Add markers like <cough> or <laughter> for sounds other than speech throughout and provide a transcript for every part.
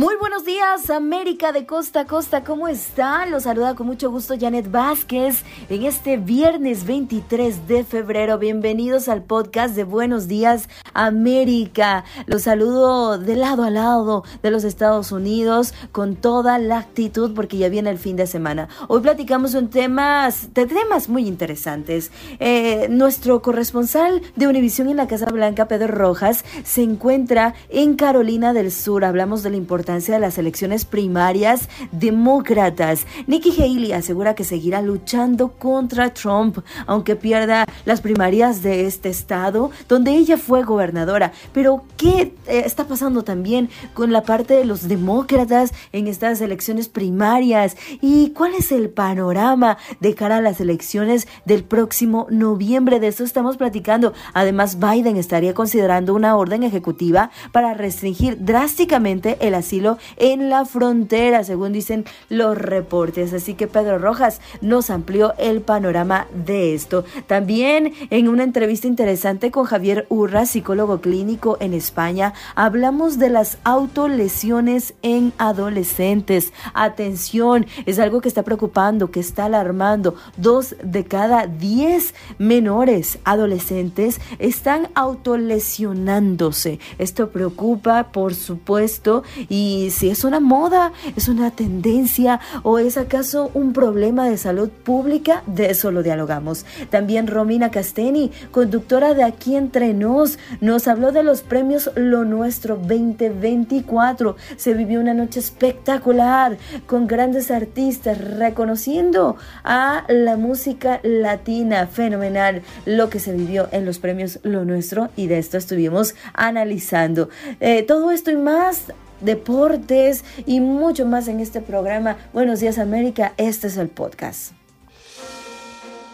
Muy buenos días, América de costa a costa, ¿cómo están? Los saluda con mucho gusto Janet Vázquez en este viernes 23 de febrero. Bienvenidos al podcast de Buenos Días, América. Los saludo de lado a lado de los Estados Unidos con toda la actitud porque ya viene el fin de semana. Hoy platicamos un temas, de temas muy interesantes. Eh, nuestro corresponsal de Univisión en la Casa Blanca, Pedro Rojas, se encuentra en Carolina del Sur. Hablamos de la importancia de las elecciones primarias demócratas. Nikki Haley asegura que seguirá luchando contra Trump, aunque pierda las primarias de este estado, donde ella fue gobernadora. Pero, ¿qué eh, está pasando también con la parte de los demócratas en estas elecciones primarias? ¿Y cuál es el panorama de cara a las elecciones del próximo noviembre? De eso estamos platicando. Además, Biden estaría considerando una orden ejecutiva para restringir drásticamente el asilo en la frontera, según dicen los reportes. Así que Pedro Rojas nos amplió el panorama de esto. También en una entrevista interesante con Javier Urra, psicólogo clínico en España, hablamos de las autolesiones en adolescentes. Atención, es algo que está preocupando, que está alarmando. Dos de cada diez menores adolescentes están autolesionándose. Esto preocupa, por supuesto, y si es una moda, es una tendencia o es acaso un problema de salud pública, de eso lo dialogamos. También Romina Casteni, conductora de Aquí Entre Nos, nos habló de los premios Lo Nuestro 2024. Se vivió una noche espectacular con grandes artistas reconociendo a la música latina. Fenomenal lo que se vivió en los premios Lo Nuestro y de esto estuvimos analizando. Eh, todo esto y más deportes y mucho más en este programa. Buenos días América, este es el podcast.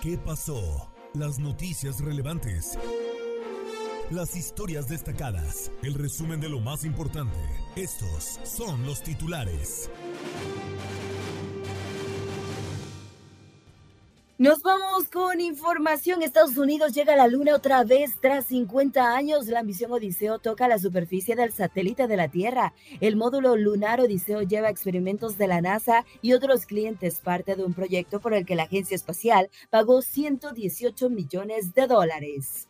¿Qué pasó? Las noticias relevantes. Las historias destacadas. El resumen de lo más importante. Estos son los titulares. Nos vamos con información. Estados Unidos llega a la Luna otra vez tras 50 años. La misión Odiseo toca la superficie del satélite de la Tierra. El módulo lunar Odiseo lleva experimentos de la NASA y otros clientes, parte de un proyecto por el que la agencia espacial pagó 118 millones de dólares.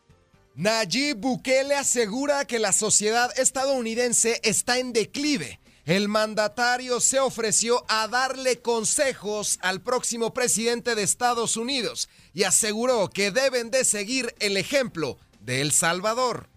Nayib Bukele asegura que la sociedad estadounidense está en declive el mandatario se ofreció a darle consejos al próximo presidente de Estados Unidos y aseguró que deben de seguir el ejemplo de El Salvador.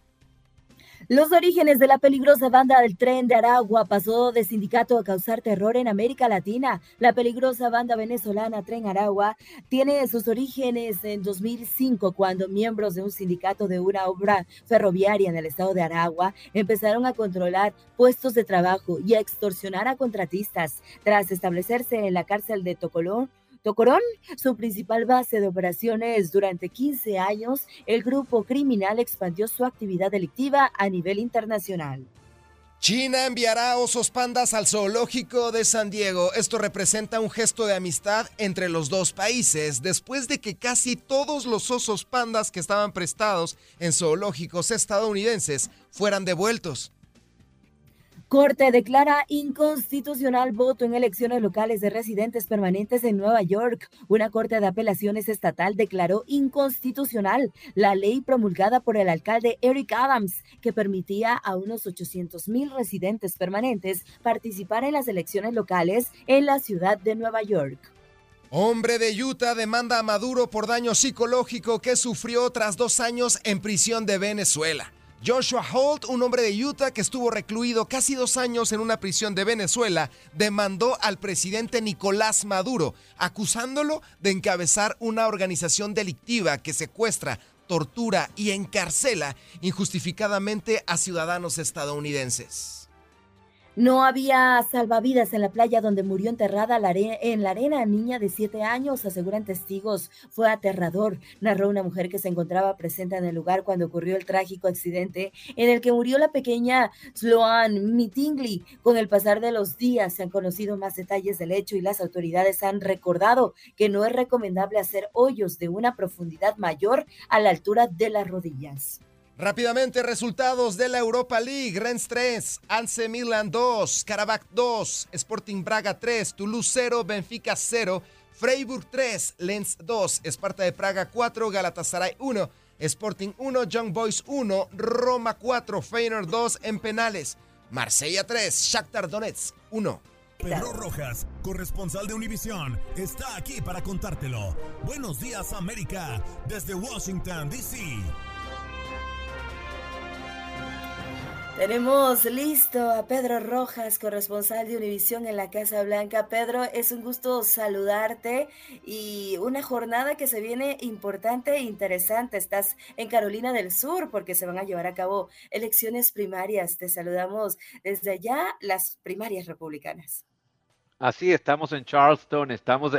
Los orígenes de la peligrosa banda del tren de Aragua pasó de sindicato a causar terror en América Latina. La peligrosa banda venezolana Tren Aragua tiene sus orígenes en 2005 cuando miembros de un sindicato de una obra ferroviaria en el estado de Aragua empezaron a controlar puestos de trabajo y a extorsionar a contratistas. Tras establecerse en la cárcel de Tocolón, Tocorón, su principal base de operaciones durante 15 años, el grupo criminal expandió su actividad delictiva a nivel internacional. China enviará osos pandas al zoológico de San Diego. Esto representa un gesto de amistad entre los dos países, después de que casi todos los osos pandas que estaban prestados en zoológicos estadounidenses fueran devueltos. Corte declara inconstitucional voto en elecciones locales de residentes permanentes en Nueva York. Una corte de apelaciones estatal declaró inconstitucional la ley promulgada por el alcalde Eric Adams que permitía a unos 800 mil residentes permanentes participar en las elecciones locales en la ciudad de Nueva York. Hombre de Utah demanda a Maduro por daño psicológico que sufrió tras dos años en prisión de Venezuela. Joshua Holt, un hombre de Utah que estuvo recluido casi dos años en una prisión de Venezuela, demandó al presidente Nicolás Maduro, acusándolo de encabezar una organización delictiva que secuestra, tortura y encarcela injustificadamente a ciudadanos estadounidenses. No había salvavidas en la playa donde murió enterrada en la arena niña de siete años, aseguran testigos. Fue aterrador, narró una mujer que se encontraba presente en el lugar cuando ocurrió el trágico accidente en el que murió la pequeña Sloan Mitingly. Con el pasar de los días se han conocido más detalles del hecho y las autoridades han recordado que no es recomendable hacer hoyos de una profundidad mayor a la altura de las rodillas. Rápidamente, resultados de la Europa League. Rennes 3, Anse Milan 2, Karabakh 2, Sporting Braga 3, Toulouse 0, Benfica 0, Freiburg 3, Lens 2, Esparta de Praga 4, Galatasaray 1, Sporting 1, Young Boys 1, Roma 4, Feyenoord 2 en penales, Marsella 3, Shakhtar Donetsk 1. Pedro Rojas, corresponsal de Univisión, está aquí para contártelo. Buenos días América, desde Washington, D.C. Tenemos listo a Pedro Rojas, corresponsal de Univisión en la Casa Blanca. Pedro, es un gusto saludarte y una jornada que se viene importante e interesante. Estás en Carolina del Sur porque se van a llevar a cabo elecciones primarias. Te saludamos desde allá, las primarias republicanas. Así, estamos en Charleston, estamos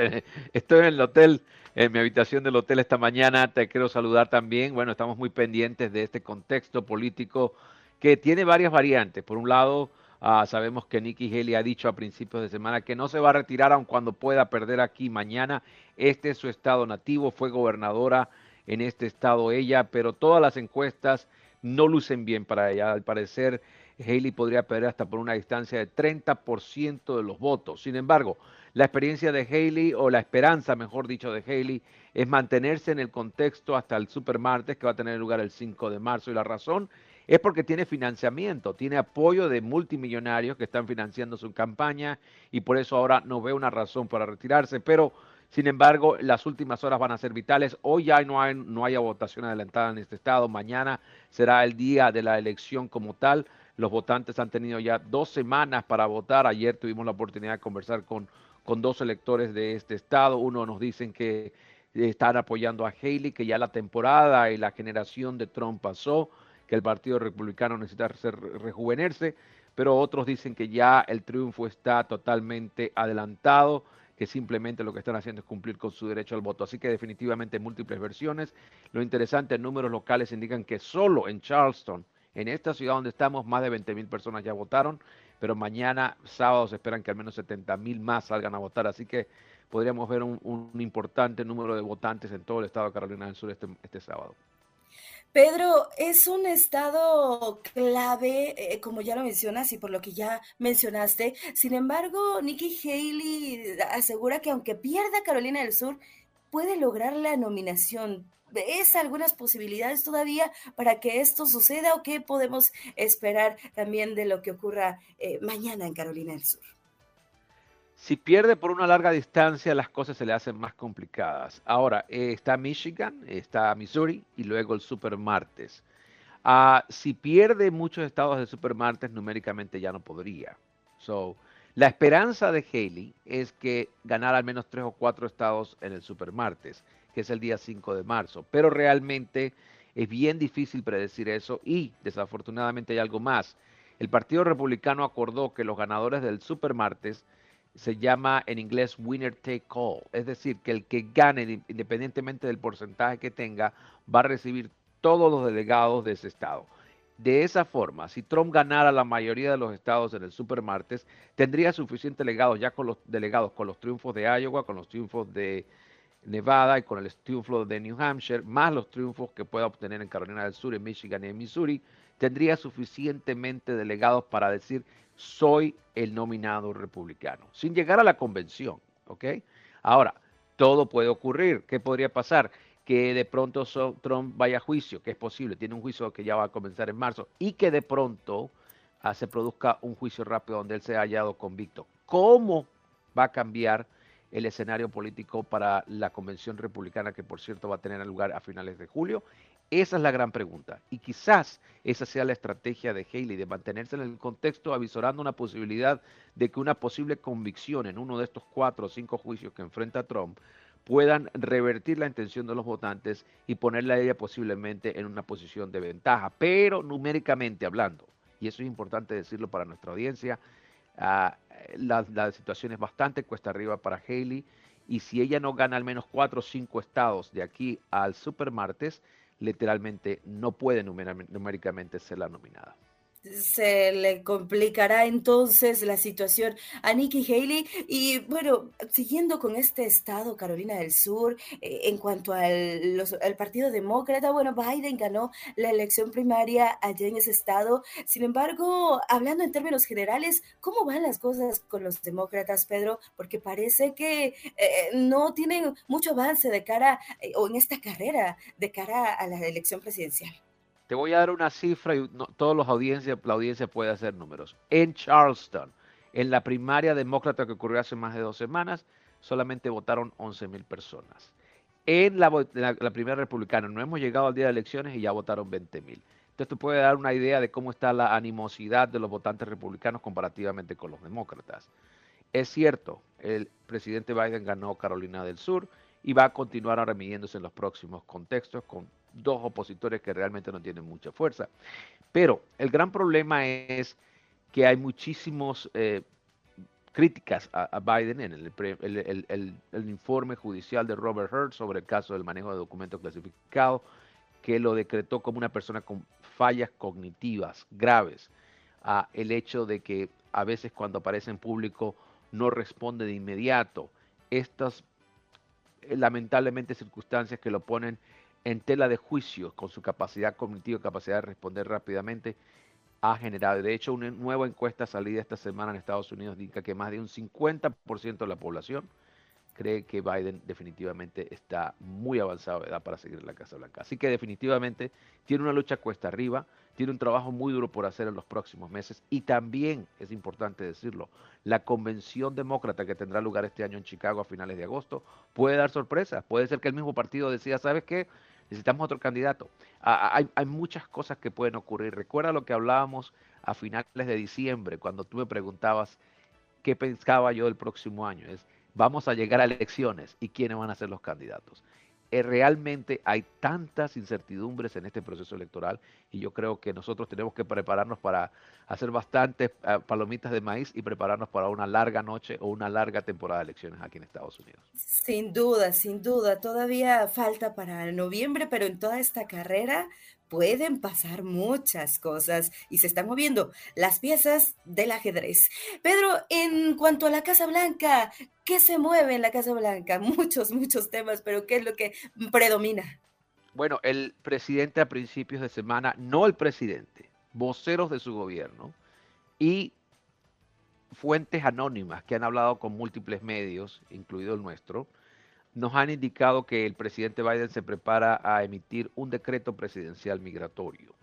estoy en el hotel, en mi habitación del hotel esta mañana. Te quiero saludar también. Bueno, estamos muy pendientes de este contexto político que tiene varias variantes. Por un lado, ah, sabemos que Nikki Haley ha dicho a principios de semana que no se va a retirar aun cuando pueda perder aquí mañana. Este es su estado nativo, fue gobernadora en este estado ella, pero todas las encuestas no lucen bien para ella. Al parecer, Haley podría perder hasta por una distancia de 30% de los votos. Sin embargo, la experiencia de Haley, o la esperanza, mejor dicho, de Haley, es mantenerse en el contexto hasta el supermartes que va a tener lugar el 5 de marzo. Y la razón es porque tiene financiamiento, tiene apoyo de multimillonarios que están financiando su campaña y por eso ahora no ve una razón para retirarse. Pero, sin embargo, las últimas horas van a ser vitales. Hoy ya no hay, no hay votación adelantada en este estado. Mañana será el día de la elección como tal. Los votantes han tenido ya dos semanas para votar. Ayer tuvimos la oportunidad de conversar con, con dos electores de este estado. Uno nos dicen que están apoyando a Haley, que ya la temporada y la generación de Trump pasó que el Partido Republicano necesita rejuvenerse, pero otros dicen que ya el triunfo está totalmente adelantado, que simplemente lo que están haciendo es cumplir con su derecho al voto. Así que definitivamente múltiples versiones. Lo interesante, números locales indican que solo en Charleston, en esta ciudad donde estamos, más de 20 mil personas ya votaron, pero mañana, sábado, se esperan que al menos 70 mil más salgan a votar. Así que podríamos ver un, importante número de votantes en todo el estado de Carolina del Sur este, este sábado. Pedro, es un estado clave, eh, como ya lo mencionas y por lo que ya mencionaste. Sin embargo, Nikki Haley asegura que aunque pierda Carolina del Sur, puede lograr la nominación. ¿Ves algunas posibilidades todavía para que esto suceda o qué podemos esperar también de lo que ocurra eh, mañana en Carolina del Sur? Si pierde por una larga distancia, las cosas se le hacen más complicadas. Ahora, eh, está Michigan, está Missouri y luego el Super Martes. Ah, si pierde muchos estados de Super Martes, numéricamente ya no podría. So, la esperanza de Haley es que ganar al menos tres o cuatro estados en el Super Martes, que es el día 5 de marzo. Pero realmente es bien difícil predecir eso y desafortunadamente hay algo más. El Partido Republicano acordó que los ganadores del Super Martes se llama en inglés winner take all, es decir, que el que gane, independientemente del porcentaje que tenga, va a recibir todos los delegados de ese estado. De esa forma, si Trump ganara la mayoría de los estados en el supermartes, tendría suficientes delegados ya con los delegados con los triunfos de Iowa, con los triunfos de Nevada y con el triunfo de New Hampshire, más los triunfos que pueda obtener en Carolina del Sur, en Michigan y en Missouri, tendría suficientemente delegados para decir soy el nominado republicano, sin llegar a la convención, ¿ok? Ahora, todo puede ocurrir. ¿Qué podría pasar? Que de pronto Trump vaya a juicio, que es posible, tiene un juicio que ya va a comenzar en marzo, y que de pronto ah, se produzca un juicio rápido donde él sea hallado convicto. ¿Cómo va a cambiar el escenario político para la convención republicana que por cierto va a tener lugar a finales de julio? Esa es la gran pregunta. Y quizás esa sea la estrategia de Haley, de mantenerse en el contexto avisorando una posibilidad de que una posible convicción en uno de estos cuatro o cinco juicios que enfrenta Trump puedan revertir la intención de los votantes y ponerla a ella posiblemente en una posición de ventaja, pero numéricamente hablando. Y eso es importante decirlo para nuestra audiencia. Ah, la, la, situación es bastante cuesta arriba para Haley y si ella no gana al menos cuatro o cinco estados de aquí al supermartes, literalmente no puede numéricamente ser la nominada se le complicará entonces la situación a Nikki Haley. Y bueno, siguiendo con este estado, Carolina del Sur, eh, en cuanto al, Partido Demócrata, bueno, Biden ganó la elección primaria allá en ese estado. Sin embargo, hablando en términos generales, ¿cómo van las cosas con los demócratas, Pedro? Porque parece que eh, no tienen mucho avance de cara, eh, o en esta carrera, de cara a la elección presidencial. Te voy a dar una cifra y todos los audiencias, la audiencia puede hacer números. En Charleston, en la primaria demócrata que ocurrió hace más de dos semanas, solamente votaron 11 mil personas. En la, primera republicana no hemos llegado al día de elecciones y ya votaron 20 mil. Entonces te puede dar una idea de cómo está la animosidad de los votantes republicanos comparativamente con los demócratas. Es cierto, el presidente Biden ganó Carolina del Sur y va a continuar ahora midiéndose en los próximos contextos con dos opositores que realmente no tienen mucha fuerza. Pero el gran problema es que hay muchísimos eh, críticas a, Biden en el, informe judicial de Robert Hurt sobre el caso del manejo de documentos clasificados, que lo decretó como una persona con fallas cognitivas graves, el hecho de que a veces cuando aparece en público no responde de inmediato. Estas eh, lamentablemente circunstancias que lo ponen en tela de juicio con su capacidad cognitiva y capacidad de responder rápidamente, ha generado. De hecho, una nueva encuesta salida esta semana en Estados Unidos indica que más de un 50% de la población cree que Biden definitivamente está muy avanzado de edad para seguir en la Casa Blanca. Así que definitivamente tiene una lucha cuesta arriba, tiene un trabajo muy duro por hacer en los próximos meses y también, es importante decirlo, la convención demócrata que tendrá lugar este año en Chicago a finales de agosto puede dar sorpresas. Puede ser que el mismo partido decida, ¿sabes qué? Necesitamos otro candidato. Hay, muchas cosas que pueden ocurrir. Recuerda lo que hablábamos a finales de diciembre, cuando tú me preguntabas qué pensaba yo del próximo año. Es, vamos a llegar a elecciones y quiénes van a ser los candidatos. Eh, realmente hay tantas incertidumbres en este proceso electoral y yo creo que nosotros tenemos que prepararnos para hacer bastantes eh, palomitas de maíz y prepararnos para una larga noche o una larga temporada de elecciones aquí en Estados Unidos. Sin duda, sin duda, todavía falta para noviembre, pero en toda esta carrera pueden pasar muchas cosas y se están moviendo las piezas del ajedrez. Pedro, en cuanto a la Casa Blanca, ¿qué se mueve en la Casa Blanca? <laughs> Muchos, muchos temas, pero ¿qué es lo que predomina? Bueno, el presidente a principios de semana, no el presidente, voceros de su gobierno y fuentes anónimas que han hablado con múltiples medios, incluido el nuestro, nos han indicado que el presidente Biden se prepara a emitir un decreto presidencial migratorio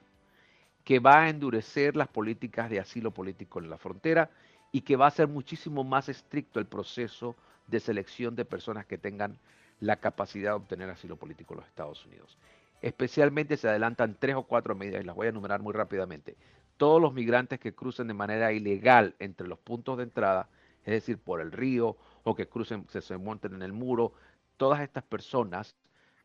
que va a endurecer las políticas de asilo político en la frontera y que va a ser muchísimo más estricto el proceso de selección de personas que tengan la capacidad de obtener asilo político en los Estados Unidos. Especialmente se adelantan tres o cuatro medidas y las voy a enumerar muy rápidamente. Todos los migrantes que crucen de manera ilegal entre los puntos de entrada, es decir, por el río o que crucen, se, se monten en el muro, todas estas personas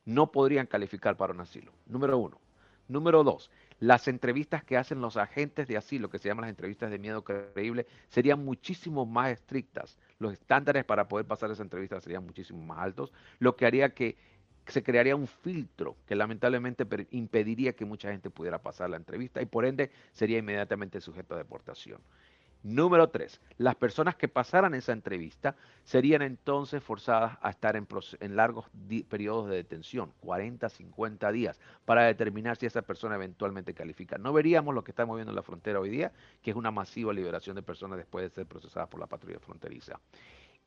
no podrían calificar para un asilo. Número uno. Número dos, las entrevistas que hacen los agentes de asilo, que se llaman las entrevistas de miedo creíble, serían muchísimo más estrictas. Los estándares para poder pasar esa entrevista serían muchísimo más altos, lo que haría que se crearía un filtro que lamentablemente impediría que mucha gente pudiera pasar la entrevista y por ende sería inmediatamente sujeto a deportación. Número tres, las personas que pasaran esa entrevista serían entonces forzadas a estar en, largos periodos de detención, 40, 50 días, para determinar si esa persona eventualmente califica. No veríamos lo que estamos viendo en la frontera hoy día, que es una masiva liberación de personas después de ser procesadas por la patrulla fronteriza.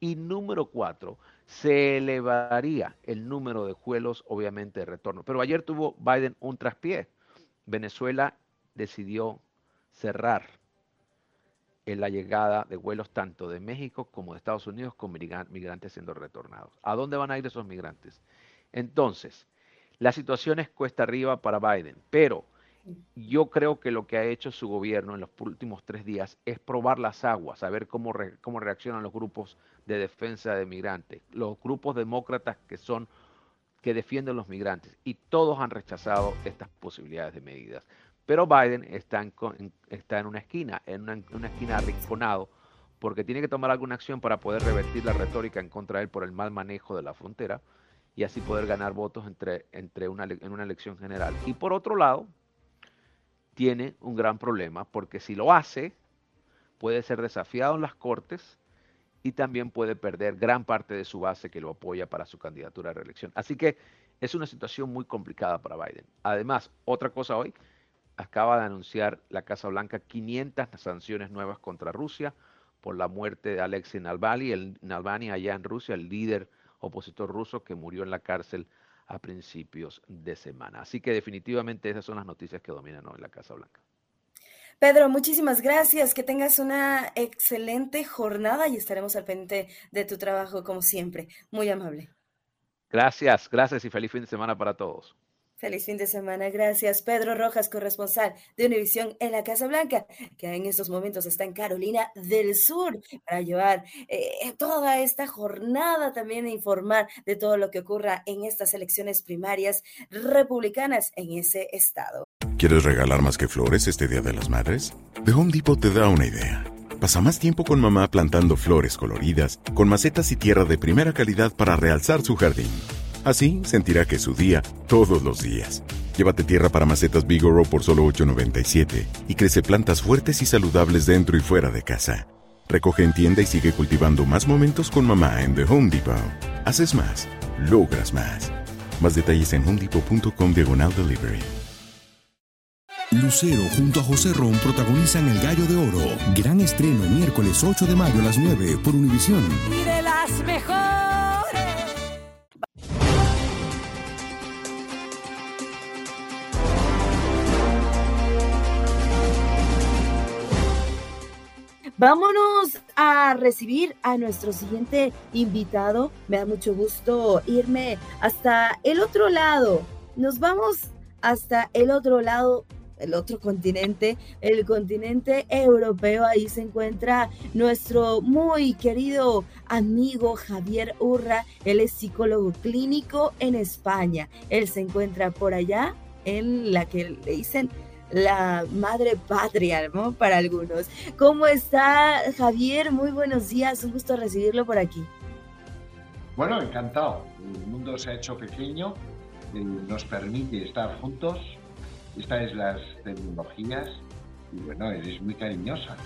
Y número cuatro, se elevaría el número de vuelos, obviamente, de retorno. Pero ayer tuvo Biden un traspié. Venezuela decidió cerrar en la llegada de vuelos tanto de México como de Estados Unidos con migrantes siendo retornados. ¿A dónde van a ir esos migrantes? Entonces, la situación es cuesta arriba para Biden, pero yo creo que lo que ha hecho su gobierno en los últimos tres días es probar las aguas, saber cómo, cómo reaccionan los grupos de defensa de migrantes, los grupos demócratas que son que defienden los migrantes y todos han rechazado estas posibilidades de medidas. Pero Biden está en, está en una esquina, en una, esquina arrinconado, porque tiene que tomar alguna acción para poder revertir la retórica en contra de él por el mal manejo de la frontera y así poder ganar votos entre, entre una, en una elección general. Y por otro lado, tiene un gran problema, porque si lo hace, puede ser desafiado en las cortes y también puede perder gran parte de su base que lo apoya para su candidatura a reelección. Así que es una situación muy complicada para Biden. Además, otra cosa hoy, acaba de anunciar la Casa Blanca 500 sanciones nuevas contra Rusia por la muerte de Alexei Navalny, el, Navalny allá en Rusia, el líder opositor ruso que murió en la cárcel a principios de semana. Así que definitivamente esas son las noticias que dominan hoy en la Casa Blanca. Pedro, muchísimas gracias. Que tengas una excelente jornada y estaremos al pendiente de tu trabajo como siempre. Muy amable. Gracias, gracias y feliz fin de semana para todos. Feliz fin de semana, gracias. Pedro Rojas, corresponsal de Univisión en la Casa Blanca, que en estos momentos está en Carolina del Sur para llevar eh, toda esta jornada también a informar de todo lo que ocurra en estas elecciones primarias republicanas en ese estado. ¿Quieres regalar más que flores este Día de las Madres? The Home Depot te da una idea. Pasa más tiempo con mamá plantando flores coloridas, con macetas y tierra de primera calidad para realzar su jardín. Así sentirá que es su día todos los días. Llévate tierra para macetas Bigoro por solo $8.97 y crece plantas fuertes y saludables dentro y fuera de casa. Recoge en tienda y sigue cultivando más momentos con mamá en The Home Depot. Haces más, logras más. Más detalles en homedepot.com diagonal delivery. Lucero junto a José Ron protagonizan El Gallo de Oro. Gran estreno miércoles 8 de mayo a las 9 por Univisión. Y de las mejores. Vámonos a recibir a nuestro siguiente invitado. Me da mucho gusto irme hasta el otro lado. Nos vamos hasta el otro lado el otro continente, el continente europeo. Ahí se encuentra nuestro muy querido amigo Javier Urra. Él es psicólogo clínico en España. Él se encuentra por allá en la que le dicen la madre patria, ¿no? Para algunos. ¿Cómo está Javier? Muy buenos días, un gusto recibirlo por aquí. Bueno, encantado. El mundo se ha hecho pequeño, eh, nos permite estar juntos. Esta es las tecnologías y bueno, eres muy cariñosa.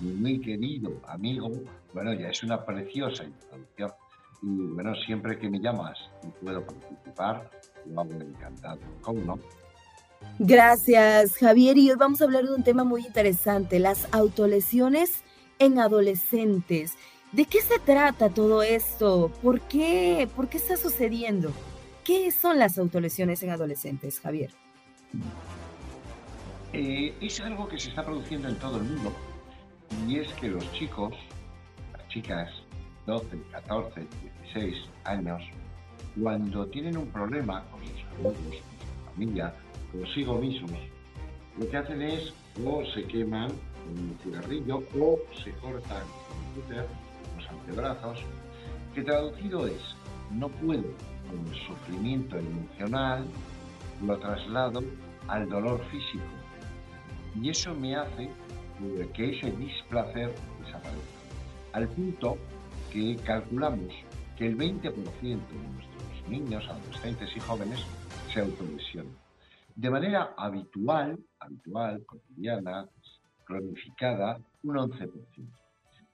Muy querido amigo, bueno, ya es una preciosa introducción. Y bueno, siempre que me llamas y puedo participar, lo hago encantado. ¿Cómo no? Gracias, Javier. Y hoy vamos a hablar de un tema muy interesante, las autolesiones en adolescentes. ¿De qué se trata todo esto? ¿Por qué? ¿Por qué está sucediendo? ¿Qué son las autolesiones en adolescentes, Javier? Eh, es algo que se está produciendo en todo el mundo. Y es que los chicos, las chicas, 12, 14, 16 años, cuando tienen un problema con sus amigos, con su familia, consigo mismos. Lo que hacen es o se queman un cigarrillo o se cortan con los antebrazos, que traducido es, no puedo con el sufrimiento emocional, lo traslado al dolor físico. Y eso me hace que ese displacer desaparezca. Al punto que calculamos que el 20% de nuestros niños, adolescentes y jóvenes se autolesionan. De manera habitual, habitual, cotidiana, cronificada, un 11%.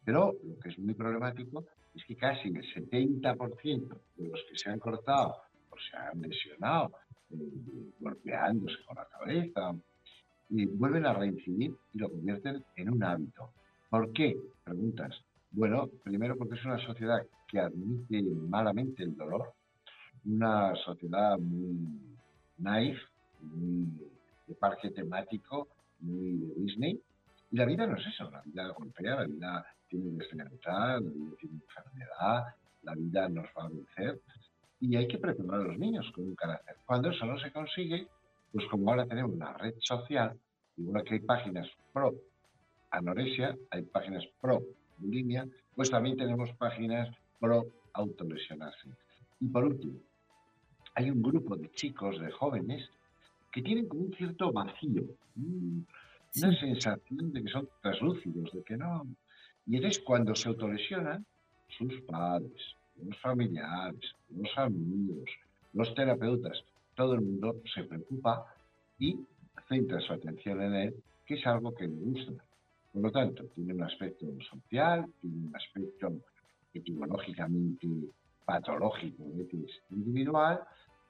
Pero lo que es muy problemático es que casi el 70% de los que se han cortado o se han lesionado, eh, golpeándose con la cabeza, y vuelven a reincidir y lo convierten en un hábito. ¿Por qué? Preguntas. Bueno, primero porque es una sociedad que admite malamente el dolor, una sociedad muy naif, muy de parque temático, muy de Disney. Y la vida no es eso, la vida golpea, la vida tiene deslealtad, la vida tiene enfermedad, la vida nos va a vencer. Y hay que preparar a los niños con un carácter. Cuando eso no se consigue, pues como ahora tenemos una red social, igual que hay páginas pro anorexia, hay páginas pro bulimia, pues también tenemos páginas pro autolesionarse. Y por último, hay un grupo de chicos, de jóvenes, que tienen como un cierto vacío, una sensación de que son translúcidos, de que no. Y entonces cuando se autolesionan, sus padres, los familiares, los amigos, los terapeutas, todo el mundo se preocupa y centra su atención en él, que es algo que le gusta. Por lo tanto, tiene un aspecto social, tiene un aspecto etimológicamente patológico, es individual,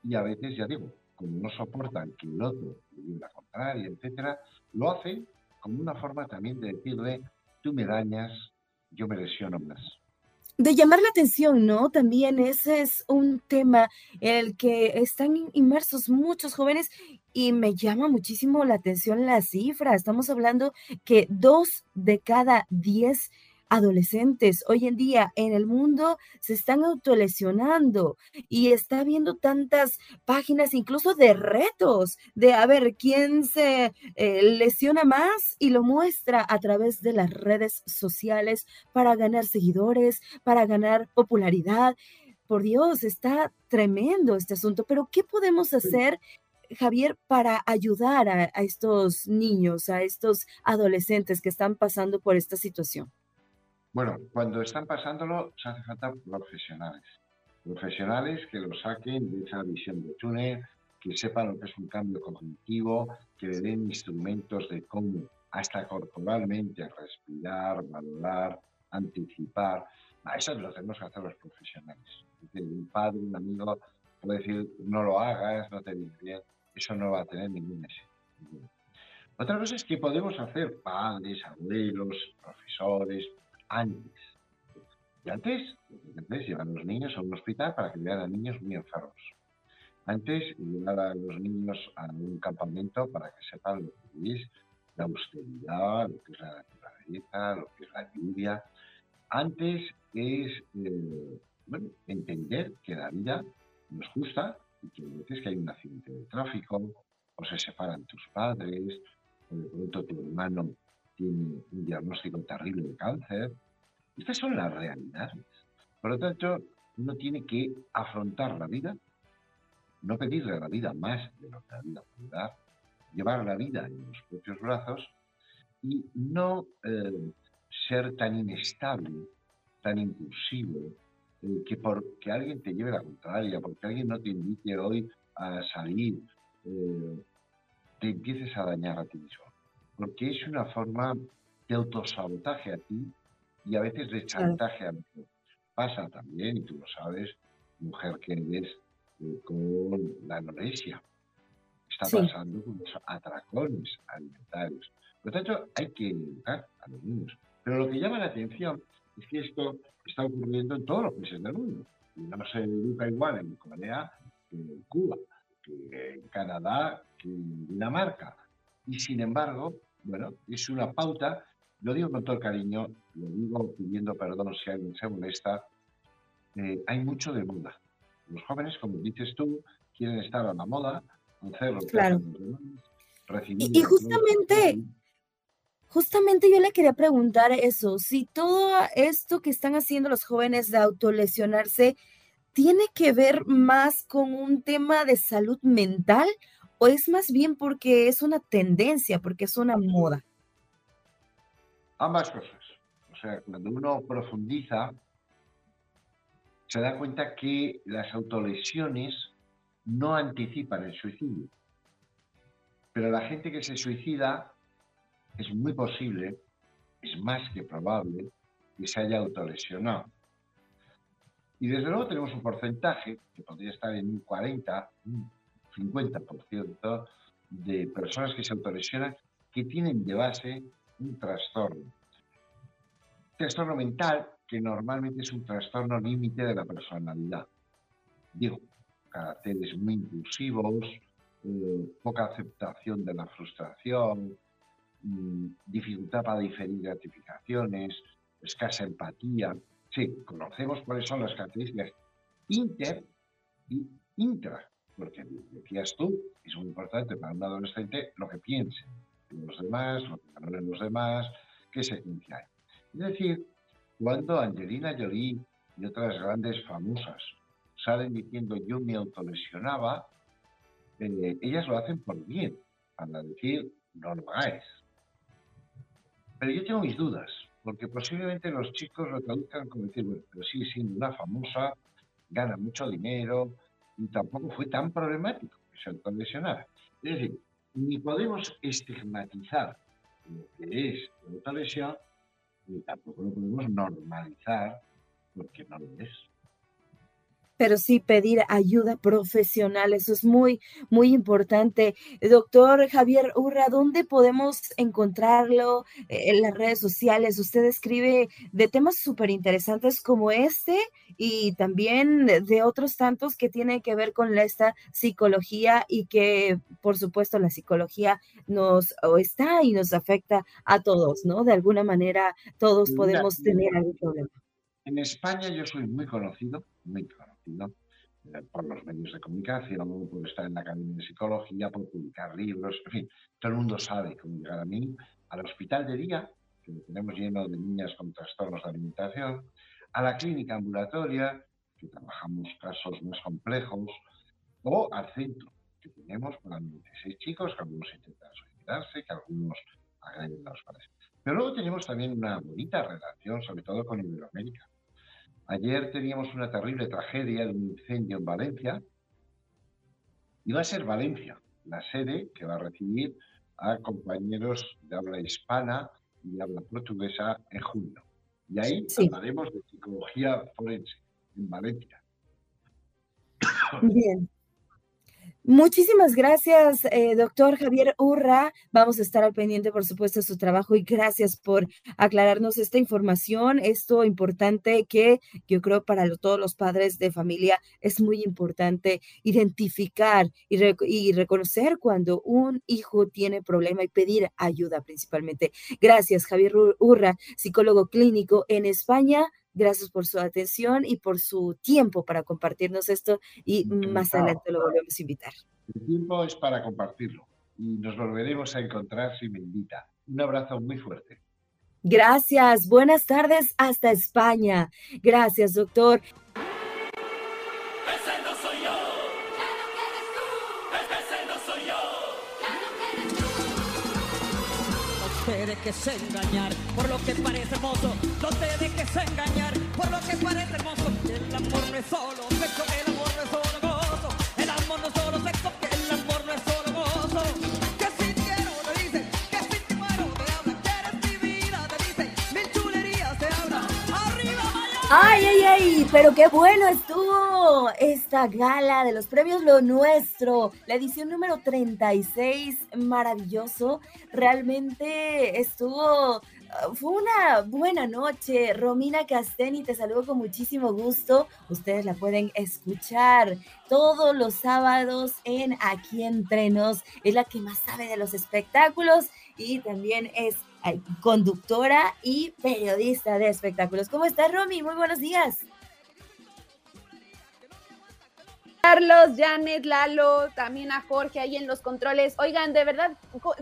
y a veces, ya digo, no soportan que el otro la contraria, etcétera, lo hacen como una forma también de decirle, tú me dañas, yo me lesiono más de llamar la atención, ¿no? También ese es un tema en el que están inmersos muchos jóvenes y me llama muchísimo la atención la cifra. Estamos hablando que dos de cada diez adolescentes hoy en día en el mundo se están autolesionando y está viendo tantas páginas incluso de retos, de a ver quién se eh, lesiona más y lo muestra a través de las redes sociales para ganar seguidores, para ganar popularidad. Por Dios, está tremendo este asunto, pero ¿qué podemos hacer Javier, para ayudar a, estos niños, a estos adolescentes que están pasando por esta situación? Bueno, cuando están pasándolo, se hace falta profesionales. Profesionales que lo saquen de esa visión de túnel, que sepan lo que es un cambio cognitivo, que le den instrumentos de cómo, hasta corporalmente, respirar, valorar, anticipar. A eso lo tenemos que hacer los profesionales. Un padre, un amigo puede decir, no lo hagas, no te viene bien. Eso no va a tener ningún éxito. Otra cosa es que podemos hacer padres, abuelos, profesores, antes. Y antes, antes llevar a los niños a un hospital para que vean a niños muy enfermos. Antes llevar a los niños a un campamento para que sepan lo que es la austeridad, lo que es la naturaleza, lo que es la lluvia. Antes es eh, entender que la vida no es justa y que a veces que hay un accidente de tráfico, o se separan tus padres, o de pronto tu hermano un diagnóstico terrible de cáncer. Estas son las realidades. Por lo tanto, uno tiene que afrontar la vida, no pedirle la vida más de lo que la vida puede dar, llevar la vida en los propios brazos y no eh, ser tan inestable, tan impulsivo, eh, que porque alguien te lleve la contraria, porque alguien no te invite hoy a salir, eh, te empieces a dañar a ti mismo porque es una forma de autosabotaje a ti y a veces de chantaje a mí. Pasa también, y tú lo sabes, mujer que eres eh, con la anorexia. Está pasando con los atracones alimentarios. Por lo tanto, hay que educar a los niños. Pero lo que llama la atención es que esto está ocurriendo en todos los países del mundo. No se educa igual en Corea que en Cuba, que en Canadá, que en Dinamarca. Y sin embargo, bueno, es una pauta, lo digo con todo el cariño, lo digo pidiendo perdón si alguien se molesta, eh, hay mucho de moda. Los jóvenes, como dices tú, quieren estar a la moda, hacer lo que claro. recibir... Y, justamente... Justamente yo le quería preguntar eso, si todo esto que están haciendo los jóvenes de autolesionarse tiene que ver más con un tema de salud mental ¿O es más bien porque es una tendencia, porque es una moda? Ambas cosas. O sea, cuando uno profundiza, se da cuenta que las autolesiones no anticipan el suicidio. Pero la gente que se suicida es muy posible, es más que probable, que se haya autolesionado. Y desde luego tenemos un porcentaje, que podría estar en un 40, un 50% de personas que se autolesionan que tienen de base un trastorno. Trastorno mental que normalmente es un trastorno límite de la personalidad. Digo, caracteres muy impulsivos, eh, poca aceptación de la frustración, mm, dificultad para diferir gratificaciones, escasa empatía. Sí, conocemos cuáles son las características inter y intra, porque decías tú, es muy importante para un adolescente lo que piense de los demás, lo que valoren los demás, qué secuencia hay. Es decir, cuando Angelina Jolie y otras grandes famosas salen diciendo yo me autolesionaba, eh, ellas lo hacen por bien, para decir no lo hagáis. Pero yo tengo mis dudas, porque posiblemente los chicos lo traduzcan como decir, bueno, pero sigue siendo una famosa, gana mucho dinero y tampoco fue tan problemático que se autolesionara. Es decir, ni podemos estigmatizar lo que es la autolesión, ni tampoco lo podemos normalizar porque no lo es pero sí pedir ayuda profesional. Eso es muy, muy importante. Doctor Javier Urra, ¿dónde podemos encontrarlo en las redes sociales? Usted escribe de temas súper interesantes como este y también de otros tantos que tienen que ver con esta psicología y que, por supuesto, la psicología nos está y nos afecta a todos, ¿no? De alguna manera, todos podemos tener algún problema. En España yo soy muy conocido, muy conocido eh, por los medios de comunicación, por estar en la Academia de Psicología, por publicar libros, en fin, todo el mundo sabe cómo llegar a mí, al hospital de día, que tenemos lleno de niñas con trastornos de alimentación, a la clínica ambulatoria, que trabajamos casos más complejos, o al centro, que tenemos para 96 chicos, que algunos intentan suicidarse, que algunos agreden a los padres. Pero luego tenemos también una bonita relación, sobre todo con Iberoamérica. Ayer teníamos una terrible tragedia de un incendio en Valencia. Y va a ser Valencia la sede que va a recibir a compañeros de habla hispana y habla portuguesa en junio. Y ahí hablaremos de psicología forense en Valencia. Bien. Muchísimas gracias, eh, doctor Javier Urra. Vamos a estar al pendiente, por supuesto, de su trabajo y gracias por aclararnos esta información, esto importante que yo creo para todos los padres de familia es muy importante identificar y, y reconocer cuando un hijo tiene problema y pedir ayuda principalmente. Gracias, Javier Urra, psicólogo clínico en España. Gracias por su atención y por su tiempo para compartirnos esto y más adelante lo volvemos a invitar. El tiempo es para compartirlo y nos volveremos a encontrar si me invita. Un abrazo muy fuerte. Gracias, buenas tardes hasta España. Gracias, doctor. Dejes engañar por lo que parece hermoso. No te dejes engañar por lo que parece hermoso. El amor no es solo sexo, el Ay, ay, ay, pero qué bueno estuvo esta gala de los premios Lo Nuestro, la edición número 36, maravilloso, realmente estuvo, uh, fue una buena noche, Romina Casteni, te saludo con muchísimo gusto, ustedes la pueden escuchar todos los sábados en Aquí Entrenos, es la que más sabe de los espectáculos y también es conductora y periodista de espectáculos. ¿Cómo estás, Romy? Muy buenos días. Carlos, Janet, Lalo, también a Jorge ahí en los controles. Oigan, de verdad,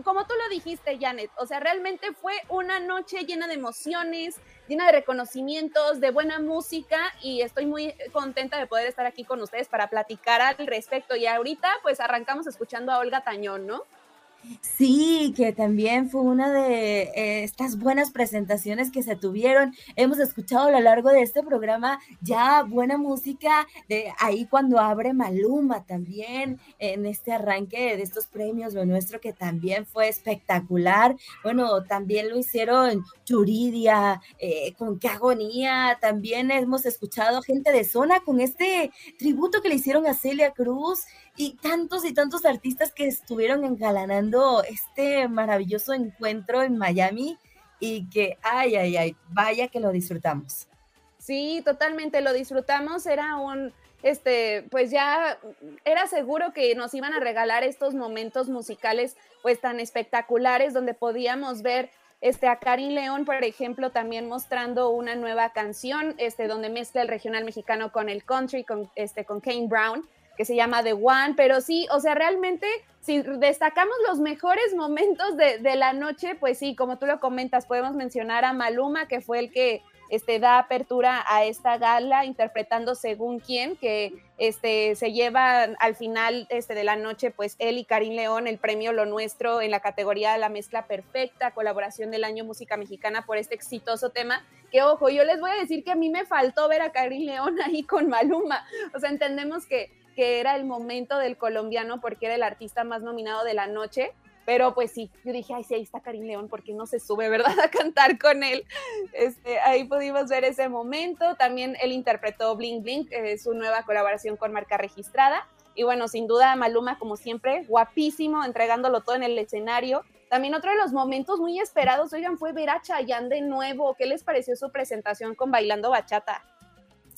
como tú lo dijiste, Janet, o sea, realmente fue una noche llena de emociones, llena de reconocimientos, de buena música y estoy muy contenta de poder estar aquí con ustedes para platicar al respecto. Y ahorita pues arrancamos escuchando a Olga Tañón, ¿no? Sí, que también fue una de eh, estas buenas presentaciones que se tuvieron. Hemos escuchado a lo largo de este programa ya buena música, de ahí cuando abre Maluma también en este arranque de estos premios, lo nuestro que también fue espectacular. Bueno, también lo hicieron Churidia, eh, con qué agonía. También hemos escuchado gente de zona con este tributo que le hicieron a Celia Cruz y tantos y tantos artistas que estuvieron engalanando este maravilloso encuentro en Miami y que, ay, ay, ay, vaya que lo disfrutamos. Sí, totalmente lo disfrutamos. Era un, este, pues ya era seguro que nos iban a regalar estos momentos musicales pues tan espectaculares donde podíamos ver este, a Karin León, por ejemplo, también mostrando una nueva canción, este, donde mezcla el regional mexicano con el country, con, este, con Kane Brown que se llama The One, pero sí, o sea, realmente, si destacamos los mejores momentos de, de, la noche, pues sí, como tú lo comentas, podemos mencionar a Maluma, que fue el que este, da apertura a esta gala, interpretando según quién, que este, se lleva al final este, de la noche, pues él y Karim León, el premio Lo Nuestro en la categoría de la mezcla perfecta, colaboración del año música mexicana por este exitoso tema. Que ojo, yo les voy a decir que a mí me faltó ver a Karim León ahí con Maluma. O sea, entendemos que que era el momento del colombiano porque era el artista más nominado de la noche. Pero pues sí, yo dije, ay, sí, ahí está Karim León, porque no se sube, <laughs> ¿verdad? A cantar con él. Este, ahí pudimos ver ese momento. También él interpretó Blink Blink, eh, su nueva colaboración con marca registrada. Y bueno, sin duda, Maluma, como siempre, guapísimo, entregándolo todo en el escenario. También otro de los momentos muy esperados, oigan, fue ver a Chayanne de nuevo. ¿Qué les pareció su presentación con Bailando Bachata?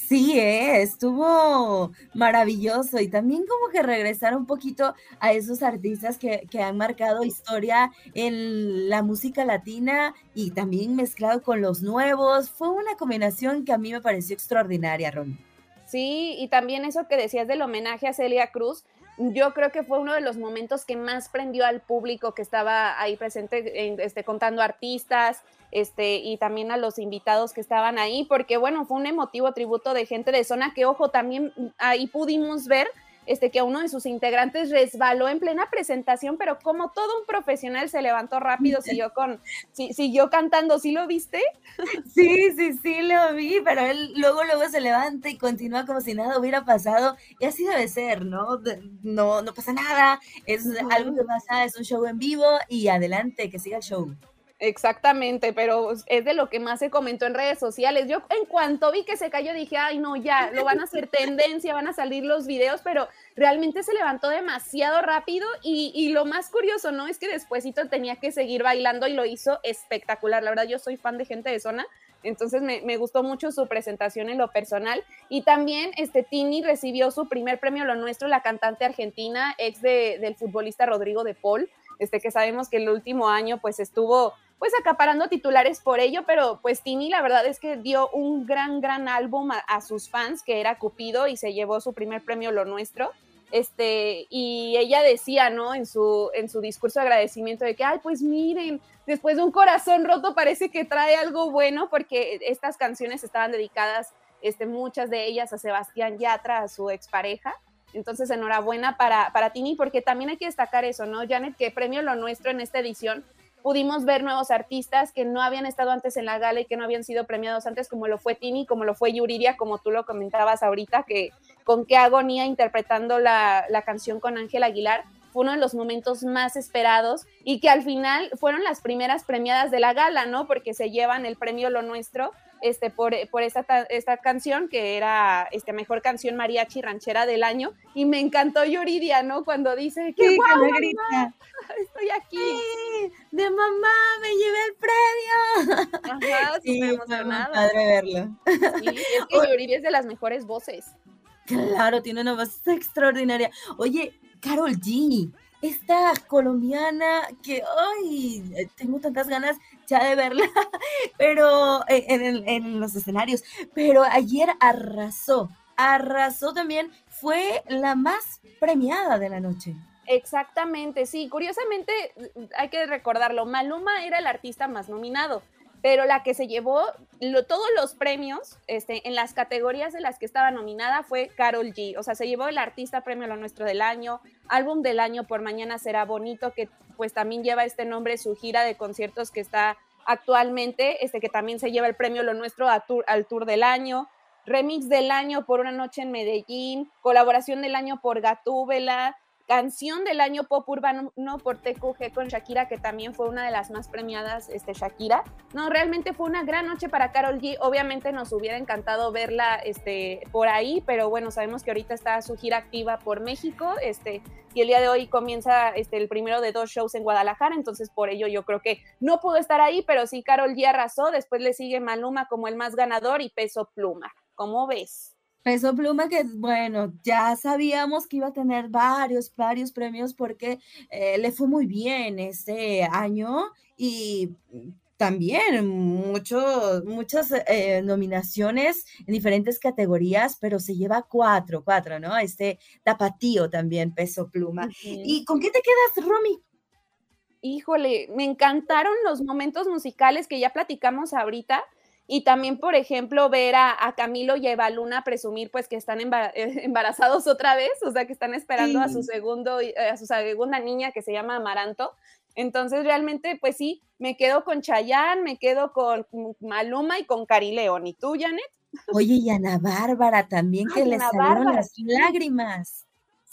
Sí, ¿eh? estuvo maravilloso y también como que regresar un poquito a esos artistas que, que, han marcado historia en la música latina y también mezclado con los nuevos. Fue una combinación que a mí me pareció extraordinaria, Ron. Sí, y también eso que decías del homenaje a Celia Cruz, yo creo que fue uno de los momentos que más prendió al público que estaba ahí presente, este, contando artistas, este, y también a los invitados que estaban ahí, porque bueno, fue un emotivo tributo de gente de zona que, ojo, también ahí pudimos ver este, que uno de sus integrantes resbaló en plena presentación, pero como todo un profesional se levantó rápido, <laughs> siguió con, siguió cantando, ¿sí lo viste? <laughs> Sí, sí, sí lo vi, pero él luego, luego se levanta y continúa como si nada hubiera pasado, y así debe ser, ¿no? No, no pasa nada, es algo que pasa, es un show en vivo y adelante, que siga el show. Exactamente, pero es de lo que más se comentó en redes sociales. Yo en cuanto vi que se cayó dije, ay no, ya, lo van a hacer tendencia, van a salir los videos, pero realmente se levantó demasiado rápido y, y lo más curioso, ¿no? Es que despuésito tenía que seguir bailando y lo hizo espectacular. La verdad, yo soy fan de gente de zona, entonces me, me, gustó mucho su presentación en lo personal. Y también este Tini recibió su primer premio Lo Nuestro, la cantante argentina, ex de, del futbolista Rodrigo de Paul, este que sabemos que el último año pues estuvo pues acaparando titulares por ello, pero pues Tini la verdad es que dio un gran, gran álbum a, sus fans, que era Cupido, y se llevó su primer premio Lo Nuestro. Este, y ella decía, ¿no? En su, en su discurso de agradecimiento de que, ay, pues miren, después de un corazón roto parece que trae algo bueno, porque estas canciones estaban dedicadas, este, muchas de ellas a Sebastián Yatra, a su expareja. Entonces, enhorabuena para, para Tini, porque también hay que destacar eso, ¿no? Janet, que premio lo nuestro en esta edición pudimos ver nuevos artistas que no habían estado antes en la gala y que no habían sido premiados antes, como lo fue Tini, como lo fue Yuridia, como tú lo comentabas ahorita, que con qué agonía interpretando la, la canción con Ángel Aguilar fue uno de los momentos más esperados y que al final fueron las primeras premiadas de la gala, ¿no? Porque se llevan el premio Lo Nuestro este, por, por esta, esta canción, que era este, mejor canción mariachi ranchera del año. Y me encantó Yuridia, ¿no? Cuando dice, ¡qué guau, grita! Estoy aquí. de mamá, me llevé el premio. Ajá, <laughs> sí, emocionada. Padre verlo. Sí, es que <laughs> Yuridia es de las mejores voces. Claro, tiene una voz extraordinaria. Oye, Carol G, esta colombiana que hoy tengo tantas ganas ya de verla, <laughs> pero eh, en, en, los escenarios, pero ayer arrasó, arrasó también, fue la más premiada de la noche. Exactamente, sí, curiosamente hay que recordarlo, Maluma era el artista más nominado, pero la que se llevó todos los premios este, en las categorías de las que estaba nominada fue Carol G. O sea, se llevó el artista premio Lo Nuestro del Año, álbum del año por Mañana Será Bonito, que pues también lleva este nombre, su gira de conciertos que está actualmente, este que también se lleva el premio Lo Nuestro al Tour del Año, remix del año por Una Noche en Medellín, colaboración del año por Gatúbela, canción del año pop urbano no por TQG con Shakira, que también fue una de las más premiadas, este, Shakira. No, realmente fue una gran noche para Carol G. Obviamente nos hubiera encantado verla este, por ahí, pero bueno, sabemos que ahorita está su gira activa por México, este, y el día de hoy comienza este, el primero de dos shows en Guadalajara, entonces por ello yo creo que no pudo estar ahí, pero sí Carol G arrasó, después le sigue Maluma como el más ganador y Peso Pluma. ¿Cómo ves? Peso Pluma que, bueno, ya sabíamos que iba a tener varios, varios premios porque eh, le fue muy bien este año y también muchos, muchas eh, nominaciones en diferentes categorías, pero se lleva cuatro, cuatro, ¿no? Este tapatío también, Peso Pluma. ¿Y con qué te quedas, Romy? Híjole, me encantaron los momentos musicales que ya platicamos ahorita y también, por ejemplo, ver a, Camilo y a Eva Luna presumir pues que están <laughs> embarazados otra vez, o sea, que están esperando a su segundo, eh, a su segunda niña que se llama Amaranto. Entonces, realmente, pues sí, me quedo con Chayanne, me quedo con Maluma y con Cari León. ¿Y tú, Janet? Oye, y Ana Bárbara también, que le salieron las lágrimas.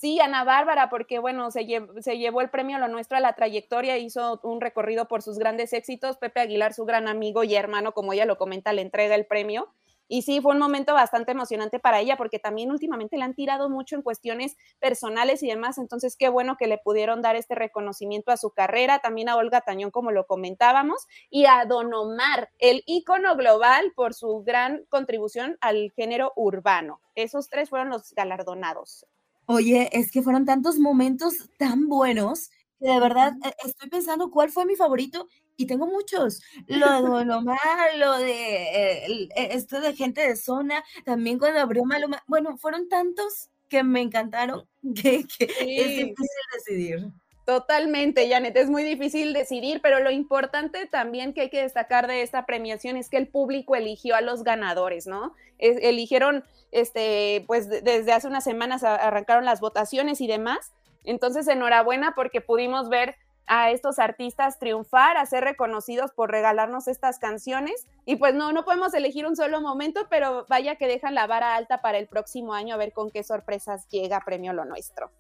Sí, Ana Bárbara, porque bueno, se, llevó el premio Lo Nuestro a la trayectoria, hizo un recorrido por sus grandes éxitos. Pepe Aguilar, su gran amigo y hermano, como ella lo comenta, le entrega el premio. Y sí, fue un momento bastante emocionante para ella, porque también últimamente le han tirado mucho en cuestiones personales y demás. Entonces, qué bueno que le pudieron dar este reconocimiento a su carrera, también a Olga Tañón, como lo comentábamos, y a Don Omar, el ícono global por su gran contribución al género urbano. Esos tres fueron los galardonados. Oye, es que fueron tantos momentos tan buenos que de verdad eh, estoy pensando cuál fue mi favorito y tengo muchos. Lo de lo malo, de eh, e, esto de gente de zona, también cuando abrió Maluma. Bueno, fueron tantos que me encantaron que, es difícil decidir. Totalmente, Janet, es muy difícil decidir, pero lo importante también que hay que destacar de esta premiación es que el público eligió a los ganadores, ¿no? eligieron, este, pues desde hace unas semanas arrancaron las votaciones y demás. Entonces, enhorabuena porque pudimos ver a estos artistas triunfar, a ser reconocidos por regalarnos estas canciones. Y pues no, no podemos elegir un solo momento, pero vaya que dejan la vara alta para el próximo año a ver con qué sorpresas llega Premio Lo Nuestro.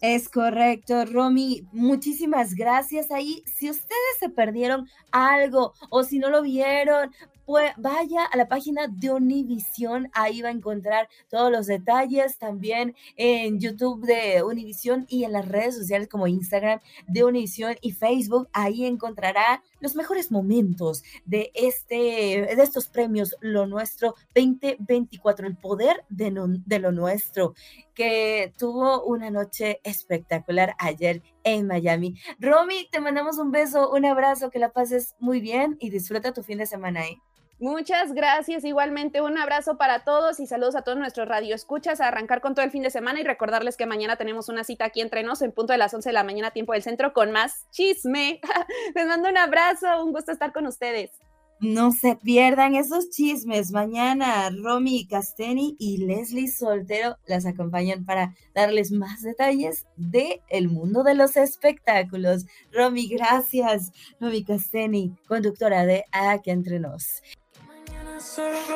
Es correcto, Romy. Muchísimas gracias ahí. Si ustedes se perdieron algo o si no lo vieron, pues vaya a la página de Univision, ahí va a encontrar todos los detalles, también en YouTube de Univision y en las redes sociales como Instagram de Univision y Facebook, ahí encontrará los mejores momentos de este de estos premios Lo Nuestro 2024, el poder de, de lo nuestro que tuvo una noche espectacular ayer en Miami. Romy, te mandamos un beso, un abrazo, que la pases muy bien y disfruta tu fin de semana ahí. Muchas gracias. Igualmente, un abrazo para todos y saludos a todos nuestros radioescuchas. A arrancar con todo el fin de semana y recordarles que mañana tenemos una cita aquí entre nos en punto de las 11 de la mañana, tiempo del centro, con más chisme. <laughs> Les mando un abrazo. Un gusto estar con ustedes. No se pierdan esos chismes. Mañana Romy Casteni y Leslie Soltero las acompañan para darles más detalles de el mundo de los espectáculos. Romy, gracias. Romy Casteni, conductora de Aquí Entre Nos.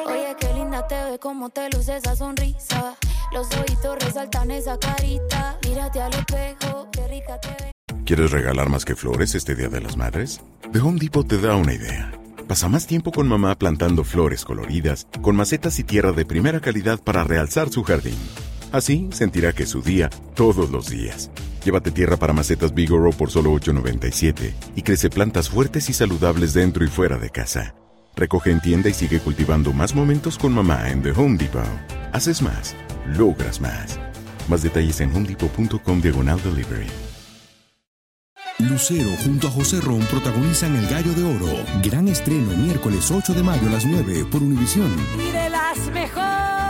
Oye, qué linda te ve como te luce esa sonrisa. Los ojitos resaltan esa carita. Mírate al espejo, qué rica te ve. ¿Quieres regalar más que flores este Día de las Madres? The Home Depot te da una idea. Pasa más tiempo con mamá plantando flores coloridas, con macetas y tierra de primera calidad para realzar su jardín. Así sentirá que es su día todos los días. Llévate tierra para macetas Bigoro por solo $8.97 y crece plantas fuertes y saludables dentro y fuera de casa. Recoge en tienda y sigue cultivando más momentos con mamá en The Home Depot. Haces más, logras más. Más detalles en homedepot.com diagonal delivery. Lucero junto a José Ron protagonizan El Gallo de Oro. Gran estreno miércoles 8 de mayo a las 9 por Univisión. Y de las mejores.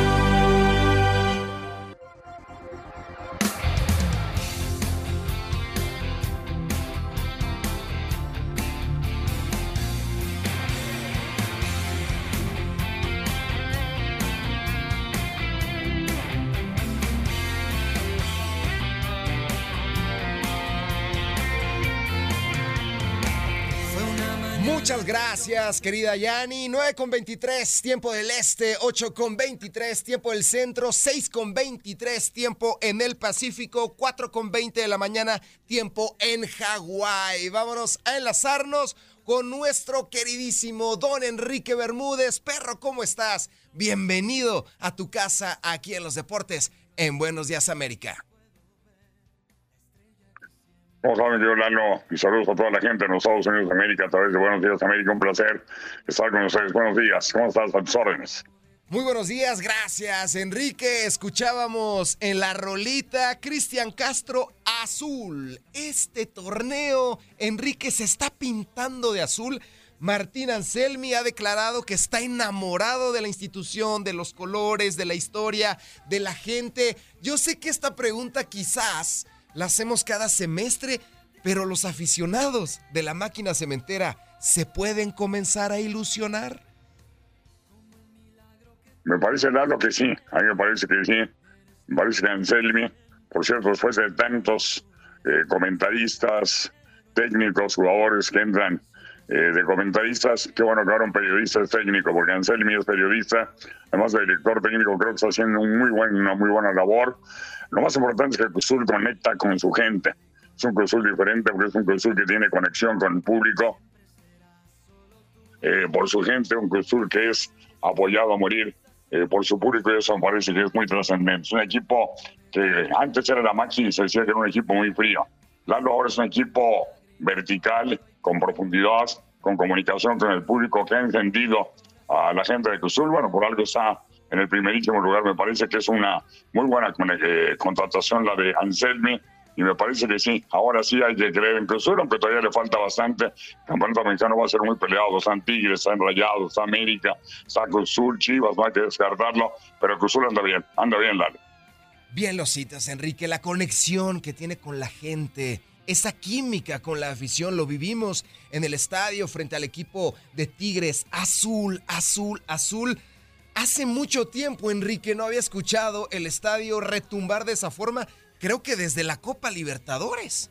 Querida Yani. 9 con 23, tiempo del este. 8 con 23, tiempo del centro. 6 con 23, tiempo en el Pacífico. 4 con 20 de la mañana, tiempo en Hawái. Vámonos a enlazarnos con nuestro queridísimo Don Enrique Bermúdez. Perro, ¿cómo estás? Bienvenido a tu casa aquí en los deportes en Buenos Días América. ¿Cómo saben, yo Lalo? Y saludos a toda la gente en los Estados Unidos de América a través de Buenos Días América. Un placer estar con ustedes. Buenos días. ¿Cómo estás? A tus órdenes. Muy buenos días, gracias Enrique. Escuchábamos en la rolita Cristian Castro Azul. Este torneo, Enrique, se está pintando de azul. Martín Anselmi ha declarado que está enamorado de la institución, de los colores, de la historia, de la gente. Yo sé que esta pregunta quizás la hacemos cada semestre, pero los aficionados de la máquina cementera se pueden comenzar a ilusionar. Me parece lo que sí, a mí me parece que sí. Me parece que Anselmi, por cierto, después de tantos eh, comentaristas, técnicos, jugadores que entran eh, de comentaristas, qué bueno que ahora un periodista es técnico, porque Anselmi es periodista, además de director técnico, creo que está haciendo un muy buen, una muy buena labor. Lo más importante es que el Cruzul conecta con su gente. Es un Cruzul diferente porque es un Cruzul que tiene conexión con el público, eh, por su gente, un Cruzul que es apoyado a morir eh, por su público y eso me parece que es muy trascendente. Es un equipo que antes era la máxima y se decía que era un equipo muy frío. Lalo ahora es un equipo vertical, con profundidad, con comunicación con el público que ha encendido a la gente de Cruzul. Bueno, por algo está en el primerísimo lugar. Me parece que es una muy buena eh, contratación la de Anselmi y me parece que sí, ahora sí hay que creer en Cruzul, aunque todavía le falta bastante. El campeonato americano va a ser muy peleado, están Tigres, están Rayados, está América, está Cruzul, Chivas, no hay que descartarlo, pero Cruzul anda bien, anda bien, Lalo. Bien lo citas, Enrique, la conexión que tiene con la gente, esa química con la afición, lo vivimos en el estadio frente al equipo de Tigres, azul, azul, azul Hace mucho tiempo, Enrique, no había escuchado el estadio retumbar de esa forma, creo que desde la Copa Libertadores.